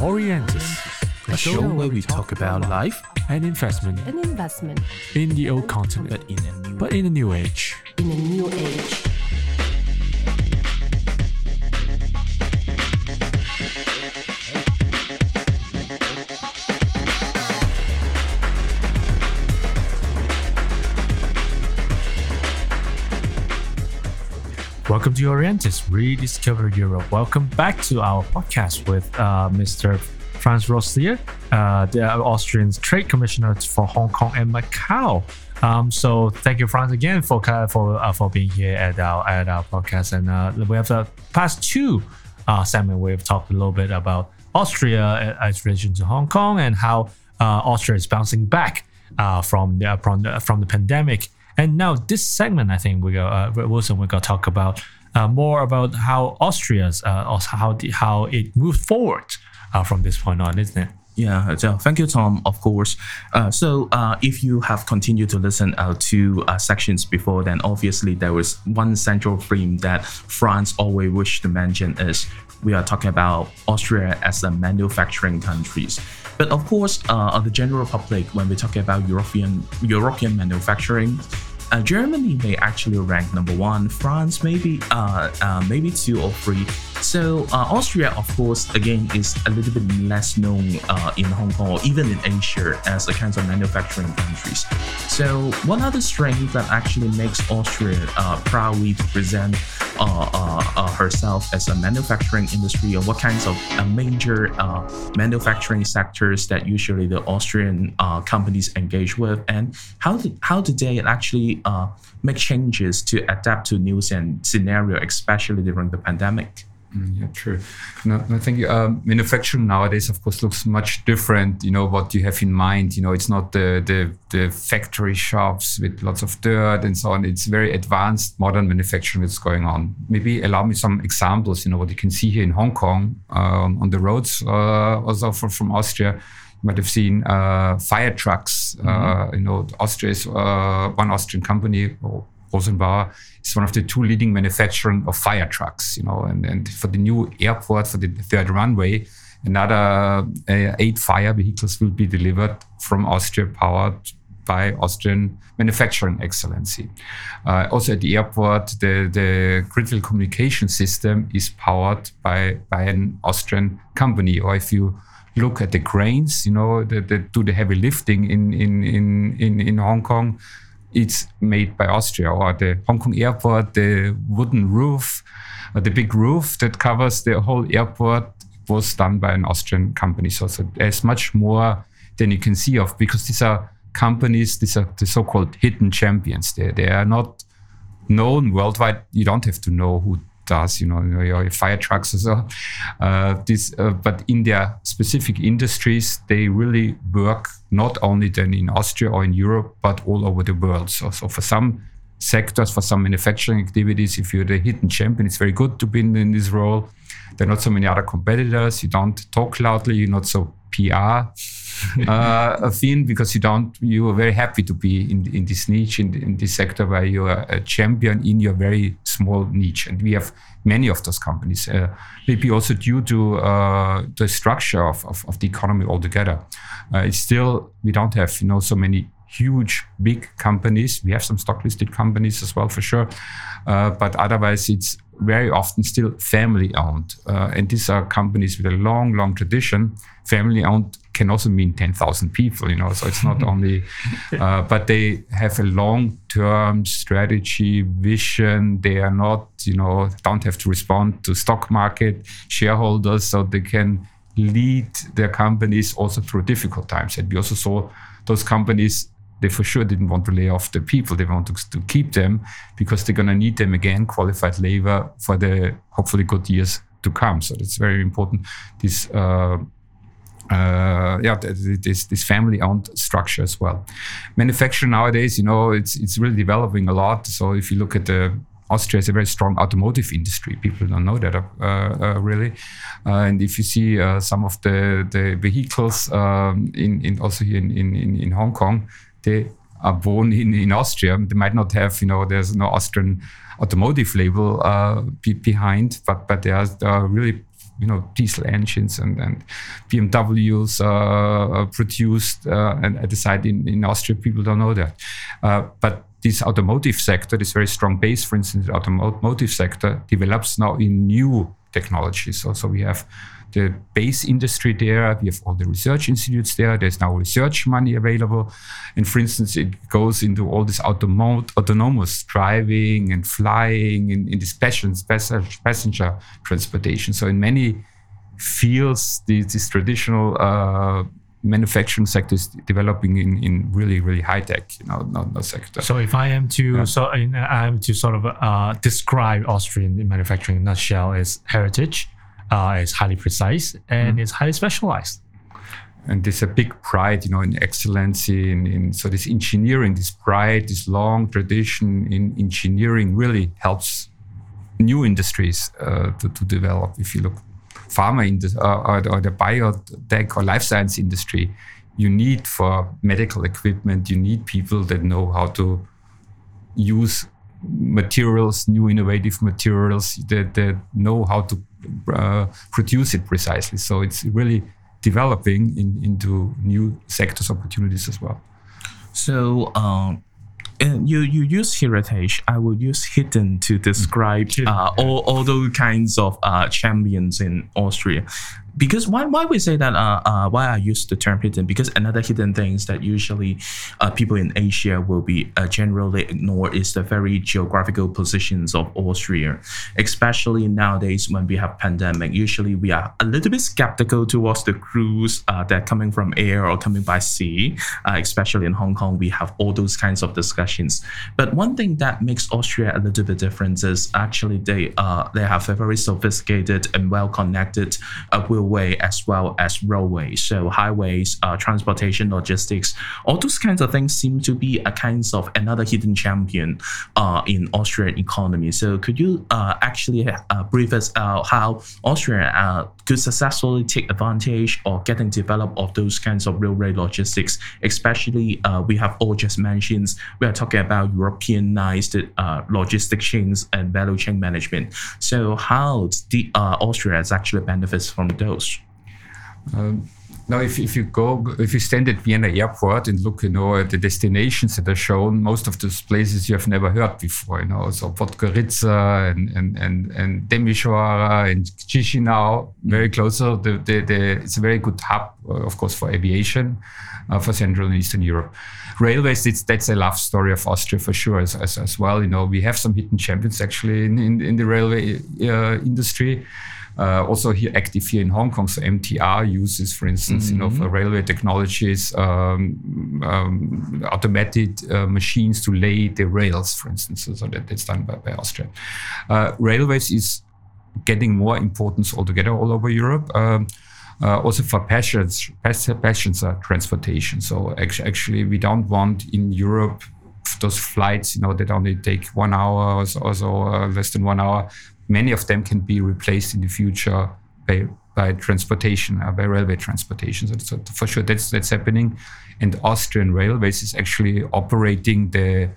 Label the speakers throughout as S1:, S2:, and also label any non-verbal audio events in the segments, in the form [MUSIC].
S1: Orientis,
S2: a show where we talk about life
S1: and investment
S3: An investment
S1: in the old continent,
S2: but in a new
S1: but in a new age.
S3: in a new age.
S1: Welcome to Orientis, Rediscover Europe. Welcome back to our podcast with uh, Mr. Franz Roslier, uh, the Austrian Trade Commissioner for Hong Kong and Macau. Um, so thank you, Franz, again for for uh, for being here at our at our podcast. And uh, we have the past two uh, we've talked a little bit about Austria as relation to Hong Kong and how uh, Austria is bouncing back uh, from the from the, from the pandemic. And now this segment, I think we go uh, Wilson, we're gonna talk about uh, more about how Austria's uh, how the, how it moved forward uh, from this point on, isn't it?
S2: Yeah, so thank you, Tom, of course. Uh, so, uh, if you have continued to listen uh, to uh, sections before, then obviously there was one central theme that Franz always wished to mention is we are talking about Austria as a manufacturing countries. But of course, uh, the general public, when we talk about European European manufacturing, uh, Germany may actually rank number one. France maybe uh, uh, maybe two or three. So uh, Austria, of course, again is a little bit less known uh, in Hong Kong or even in Asia as a kind of manufacturing countries. So one other strength that actually makes Austria uh, proudly to present herself as a manufacturing industry or what kinds of uh, major uh, manufacturing sectors that usually the Austrian uh, companies engage with, and how do, how do they actually uh, make changes to adapt to new scen- scenario, especially during the pandemic?
S4: Mm, Yeah, true. No, no thank you. Um, manufacturing nowadays, of course, looks much different. You know what you have in mind. You know, it's not the the the factory shops with lots of dirt and so on. It's very advanced modern manufacturing that's going on. Maybe allow me some examples. You know what you can see here in Hong Kong um, on the roads, uh, also from, from Austria. You might have seen uh, fire trucks. Uh, you know, Austria is uh, one Austrian company. Or, Rosenbauer is one of the two leading manufacturing of fire trucks, you know, and, and for the new airport, for the third runway, another uh, eight fire vehicles will be delivered from Austria powered by Austrian manufacturing excellency. Uh, also at the airport, the, the critical communication system is powered by, by an Austrian company. Or if you look at the cranes, you know, that, that do the heavy lifting in, in, in, in, in Hong Kong, it's made by Austria or the Hong Kong airport, the wooden roof, uh, the big roof that covers the whole airport was done by an Austrian company. So, so there's much more than you can see of because these are companies, these are the so-called hidden champions. They, they are not known worldwide. You don't have to know who does, you know, your, fire trucks or so. Uh, this, uh, but in their specific industries, they really work not only then in Austria or in Europe, but all over the world. So, so for some sectors, for some manufacturing activities, if you're the hidden champion, it's very good to be in, in this role. There are not so many other competitors. You don't talk loudly. You're not so PR [LAUGHS] uh, thing because you don't. You are very happy to be in in this niche in, in this sector where you are a champion in your very small niche, and we have many of those companies. Uh, maybe also due to uh, the structure of, of, of the economy altogether. Uh, it's still we don't have you know so many huge big companies. We have some stock listed companies as well for sure, uh, but otherwise it's very often still family owned, uh, and these are companies with a long, long tradition. Family owned can also mean ten thousand people, you know. So it's not [LAUGHS] only, uh, but they have a long term strategy, vision. They are not, you know, don't have to respond to stock market shareholders, so they can lead their companies also through difficult times. And we also saw those companies they for sure didn't want to lay off the people. They want to, keep them because they're going to need them again, qualified labor for the hopefully good years to come. So it's very important. This, uh, uh, yeah, th- th- this this family-owned structure as well. Manufacturing nowadays, you know, it's it's really developing a lot. So if you look at the Austria has a very strong automotive industry. People don't know that uh, uh, really. Uh, and if you see uh, some of the, the vehicles um, in, in also here in, in, in Hong Kong, they are born in, in Austria. They might not have, you know, there's no Austrian automotive label uh, be, behind, but but they are, are really you know diesel engines and, and BMWs uh, produced uh, and at the site in, in Austria. People don't know that, uh, but this automotive sector, this very strong base, for instance, the automotive sector develops now in new technologies. So, so we have the base industry there. We have all the research institutes there. There's now research money available. And for instance, it goes into all this automo- autonomous driving and flying in, in this passenger transportation. So in many fields, this, this traditional uh, manufacturing sector is developing in, in really really high tech you know not, not sector
S1: so if i am to yeah. so i am to sort of uh, describe austrian manufacturing in a nutshell is heritage uh, it's highly precise and mm-hmm. it's highly specialized.
S4: And there's a big pride, you know, in excellency, in, in so this engineering, this pride, this long tradition in engineering really helps new industries uh, to, to develop. If you look pharma industry uh, or, or the biotech or life science industry, you need for medical equipment, you need people that know how to use materials, new innovative materials that, that know how to uh, produce it precisely. So it's really developing in, into new sectors opportunities as well.
S2: So um, you you use heritage. I will use hidden to describe uh, all, all those kinds of uh, champions in Austria because why, why we say that uh, uh, why I use the term hidden? Because another hidden things that usually uh, people in Asia will be uh, generally ignore is the very geographical positions of Austria especially nowadays when we have pandemic. Usually we are a little bit skeptical towards the crews uh, that coming from air or coming by sea uh, especially in Hong Kong we have all those kinds of discussions. But one thing that makes Austria a little bit different is actually they they have a very sophisticated and well connected will railway as well as roadways. So highways, uh, transportation, logistics, all those kinds of things seem to be a kinds of another hidden champion uh, in Austrian economy. So could you uh, actually uh, brief us out how Austria uh, could successfully take advantage of getting developed of those kinds of railway logistics, especially uh, we have all just mentioned, we are talking about Europeanized logistic chains and value chain management. So how the Austria actually benefits from those?
S4: Um, now, if, if you go, if you stand at Vienna airport and look, you know, at the destinations that are shown, most of those places you have never heard before, you know, so Podgorica and, and, and, and and Chisinau, very closer. The, the, the, it's a very good hub, uh, of course, for aviation uh, for Central and Eastern Europe. Railways, it's, that's a love story of Austria for sure as, as, as well. You know, we have some hidden champions actually in, in, in the railway uh, industry uh, also here active here in Hong Kong. So MTR uses, for instance, mm-hmm. you know, for mm-hmm. railway technologies, um, um, automated uh, machines to lay the rails, for instance. So, that, that's done by, by Austria. Uh, railways is getting more importance altogether all over Europe. Um, uh, also for passenger, passenger transportation. So actually, we don't want in Europe those flights, you know, that only take one hour or so, or so uh, less than one hour many of them can be replaced in the future by, by transportation, uh, by railway transportation. So, so, for sure, that's that's happening. And Austrian Railways is actually operating the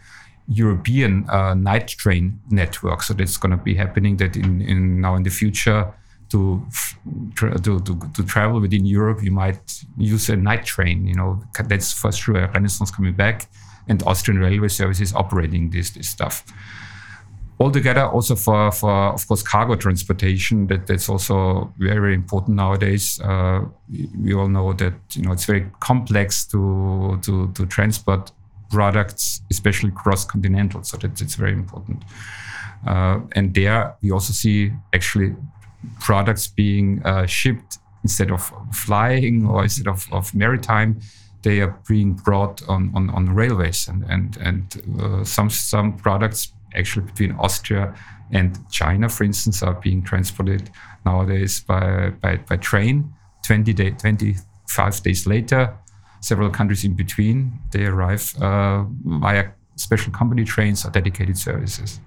S4: European uh, night train network. So that's going to be happening. That in, in now in the future. To, to, to, to travel within Europe, you might use a night train. You know, that's for sure a renaissance coming back, and Austrian Railway Services operating this this stuff altogether also for, for of course cargo transportation that that's also very, very important nowadays. Uh, we all know that you know it's very complex to to, to transport products especially cross continental so that it's very important. Uh, and there we also see actually products being uh, shipped instead of flying or instead of, of maritime they are being brought on, on, on railways and and and uh, some some products actually between Austria and China, for instance, are being transported nowadays by, by, by train. 20 day, 25 days later, several countries in between, they arrive uh, via special company trains or dedicated services.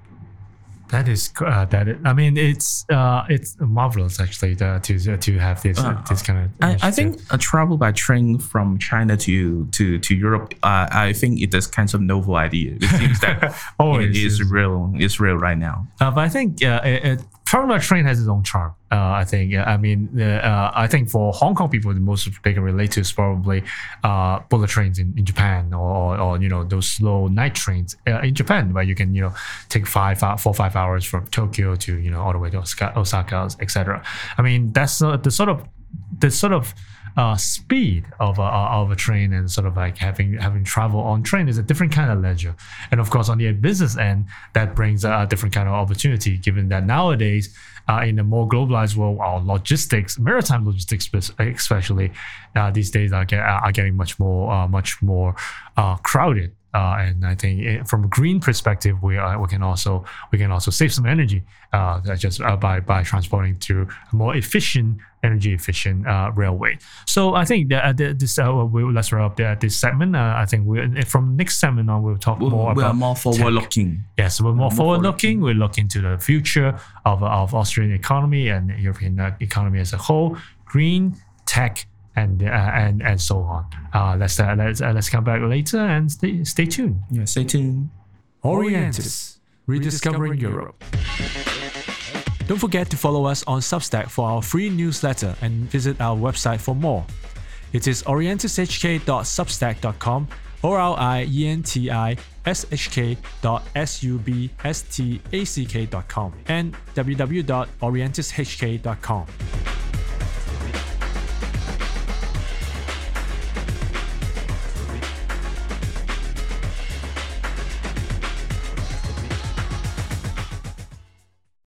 S1: That is uh, that. Is, I mean, it's uh, it's marvelous actually to to, to have this uh, this kind of.
S2: I, I, think a travel by train from China to to to Europe. Uh, I think it is kind of novel idea. It seems that [LAUGHS] oh, it is real. It's real right now.
S1: Uh, but I think uh, it, by train has its own charm. Uh, I think. Yeah, I mean, uh, I think for Hong Kong people, the most they can relate to is probably uh, bullet trains in, in Japan, or, or you know those slow night trains uh, in Japan, where you can you know take five, uh, four, five hours from Tokyo to you know all the way to Osaka, Osaka etc. I mean, that's uh, the sort of the sort of uh, speed of a, of a train and sort of like having having travel on train is a different kind of ledger. And of course, on the business end, that brings a different kind of opportunity. Given that nowadays, uh, in a more globalized world, our logistics, maritime logistics especially, uh, these days are, get, are getting much more uh, much more uh, crowded. Uh, and I think it, from a green perspective, we uh, we can also we can also save some energy uh, just uh, by by transporting to a more efficient, energy efficient uh, railway. So I think that uh, this we, let's wrap up the, this segment. I think we from next segment on we'll talk
S2: we
S1: more
S2: we
S1: about
S2: are more forward looking.
S1: Yes, we're more forward looking.
S2: forward-looking.
S1: We look into the future of, of Austrian economy and European economy as a whole, green tech, and uh, and and so on. Uh, let's uh, let's uh, let's come back later and stay stay tuned.
S2: Yeah, stay tuned.
S1: Orientis, rediscovering Europe. Don't forget to follow us on Substack for our free newsletter and visit our website for more. It is orientishk.substack.com or R I E N T I S H K dot S U B S T A C K dot com and www.orientishk.com.